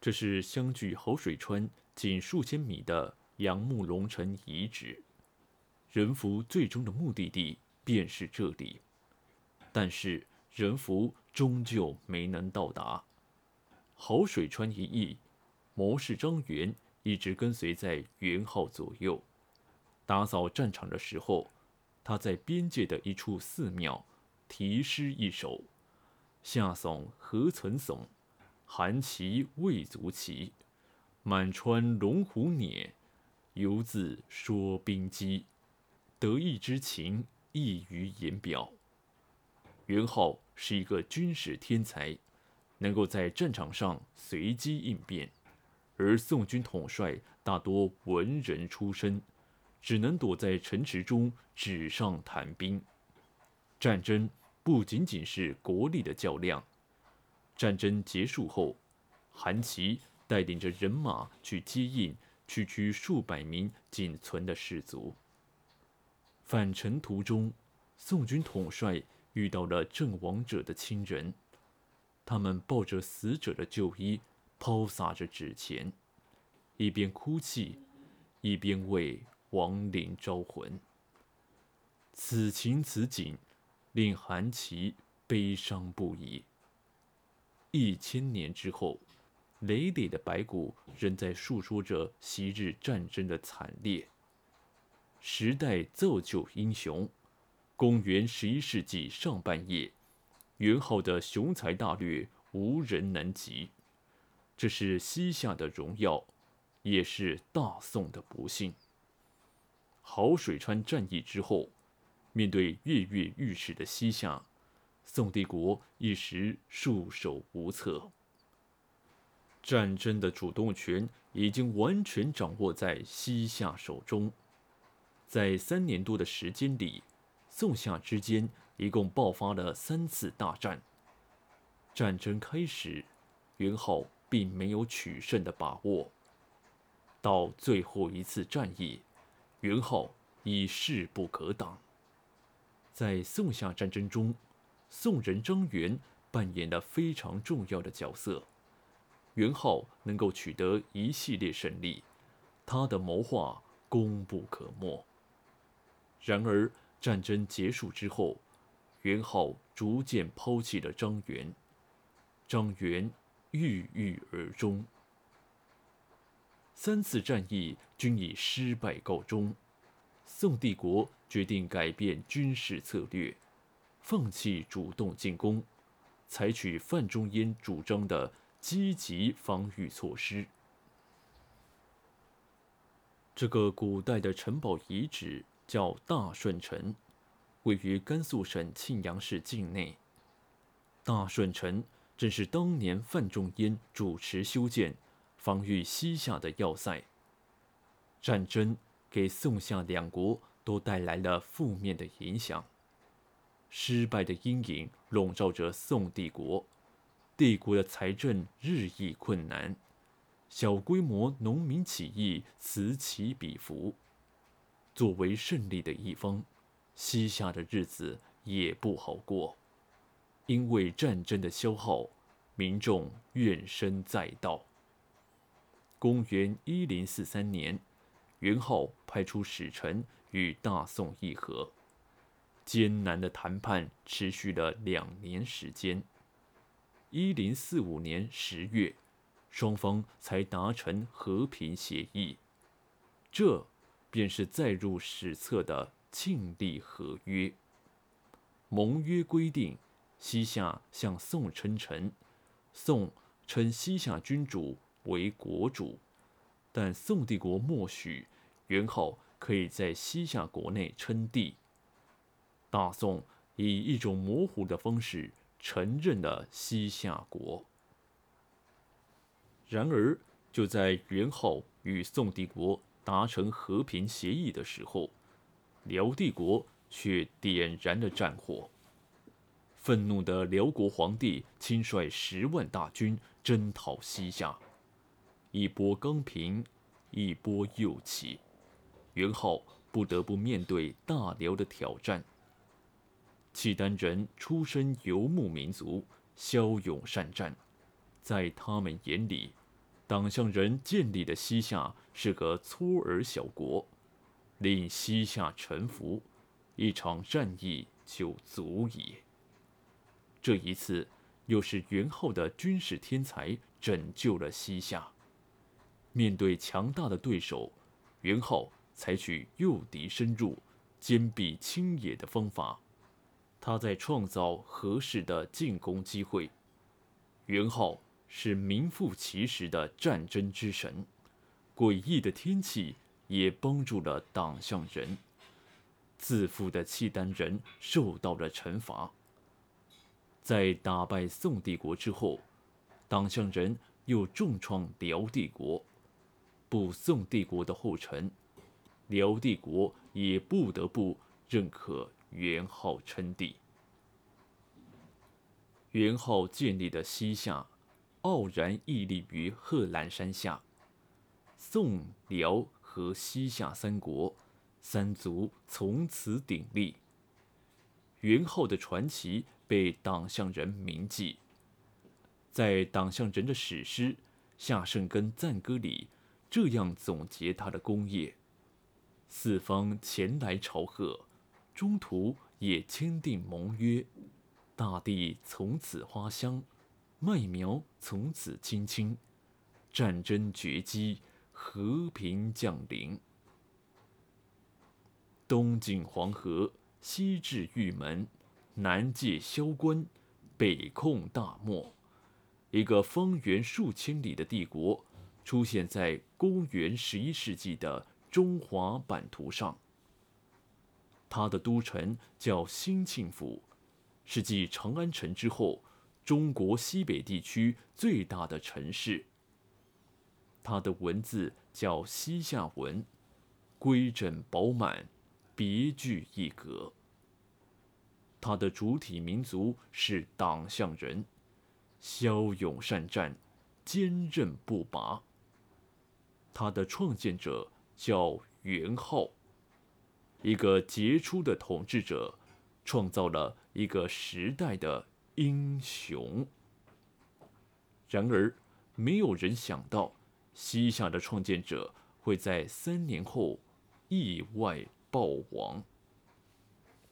这是相距好水川仅数千米的杨木龙城遗址，仁福最终的目的地便是这里。但是仁福终究没能到达。好水川一役，谋士张元一直跟随在元昊左右，打扫战场的时候，他在边界的一处寺庙题诗一首：“夏悚何曾悚。”韩旗未足齐，满川龙虎辇，犹自说兵机。得意之情溢于言表。元昊是一个军事天才，能够在战场上随机应变，而宋军统帅大多文人出身，只能躲在城池中纸上谈兵。战争不仅仅是国力的较量。战争结束后，韩琦带领着人马去接应区区数百名仅存的士卒。返程途中，宋军统帅遇到了阵亡者的亲人，他们抱着死者的旧衣，抛洒着纸钱，一边哭泣，一边为亡灵招魂。此情此景，令韩琦悲伤不已。一千年之后，累累的白骨仍在诉说着昔日战争的惨烈。时代造就英雄。公元十一世纪上半叶，元昊的雄才大略无人能及。这是西夏的荣耀，也是大宋的不幸。好水川战役之后，面对跃跃欲试的西夏。宋帝国一时束手无策，战争的主动权已经完全掌握在西夏手中。在三年多的时间里，宋夏之间一共爆发了三次大战。战争开始，元昊并没有取胜的把握。到最后一次战役，元昊已势不可挡。在宋夏战争中。宋人张元扮演了非常重要的角色，元昊能够取得一系列胜利，他的谋划功不可没。然而战争结束之后，元昊逐渐抛弃了张元，张元郁郁而终。三次战役均以失败告终，宋帝国决定改变军事策略。放弃主动进攻，采取范仲淹主张的积极防御措施。这个古代的城堡遗址叫大顺城，位于甘肃省庆阳市境内。大顺城正是当年范仲淹主持修建、防御西夏的要塞。战争给宋夏两国都带来了负面的影响。失败的阴影笼罩着宋帝国，帝国的财政日益困难，小规模农民起义此起彼伏。作为胜利的一方，西夏的日子也不好过，因为战争的消耗，民众怨声载道。公元一零四三年，元昊派出使臣与大宋议和。艰难的谈判持续了两年时间。一零四五年十月，双方才达成和平协议。这便是载入史册的庆历合约。盟约规定，西夏向宋称臣，宋称西夏君主为国主，但宋帝国默许元昊可以在西夏国内称帝。大宋以一种模糊的方式承认了西夏国。然而，就在元昊与宋帝国达成和平协议的时候，辽帝国却点燃了战火。愤怒的辽国皇帝亲率十万大军征讨西夏，一波刚平，一波又起，元昊不得不面对大辽的挑战。契丹人出身游牧民族，骁勇善战，在他们眼里，党项人建立的西夏是个粗尔小国，令西夏臣服，一场战役就足矣。这一次，又是元昊的军事天才拯救了西夏。面对强大的对手，元昊采取诱敌深入、坚壁清野的方法，他在创造合适的进攻机会。元昊。是名副其实的战争之神，诡异的天气也帮助了党项人。自负的契丹人受到了惩罚。在打败宋帝国之后，党项人又重创辽帝国，步宋帝国的后尘，辽帝国也不得不认可元昊称帝。元昊建立的西夏。傲然屹立于贺兰山下，宋、辽和西夏三国三族从此鼎立。元昊的传奇被党项人铭记，在党项人的史诗《夏圣根赞歌》里，这样总结他的功业：四方前来朝贺，中途也签订盟约，大地从此花香。麦苗从此青青，战争绝迹，和平降临。东进黄河，西至玉门，南界萧关，北控大漠，一个方圆数千里的帝国出现在公元十一世纪的中华版图上。它的都城叫兴庆府，是继长安城之后。中国西北地区最大的城市。它的文字叫西夏文，规整饱满，别具一格。它的主体民族是党项人，骁勇善战，坚韧不拔。它的创建者叫元昊，一个杰出的统治者，创造了一个时代的。英雄。然而，没有人想到，西夏的创建者会在三年后意外暴亡。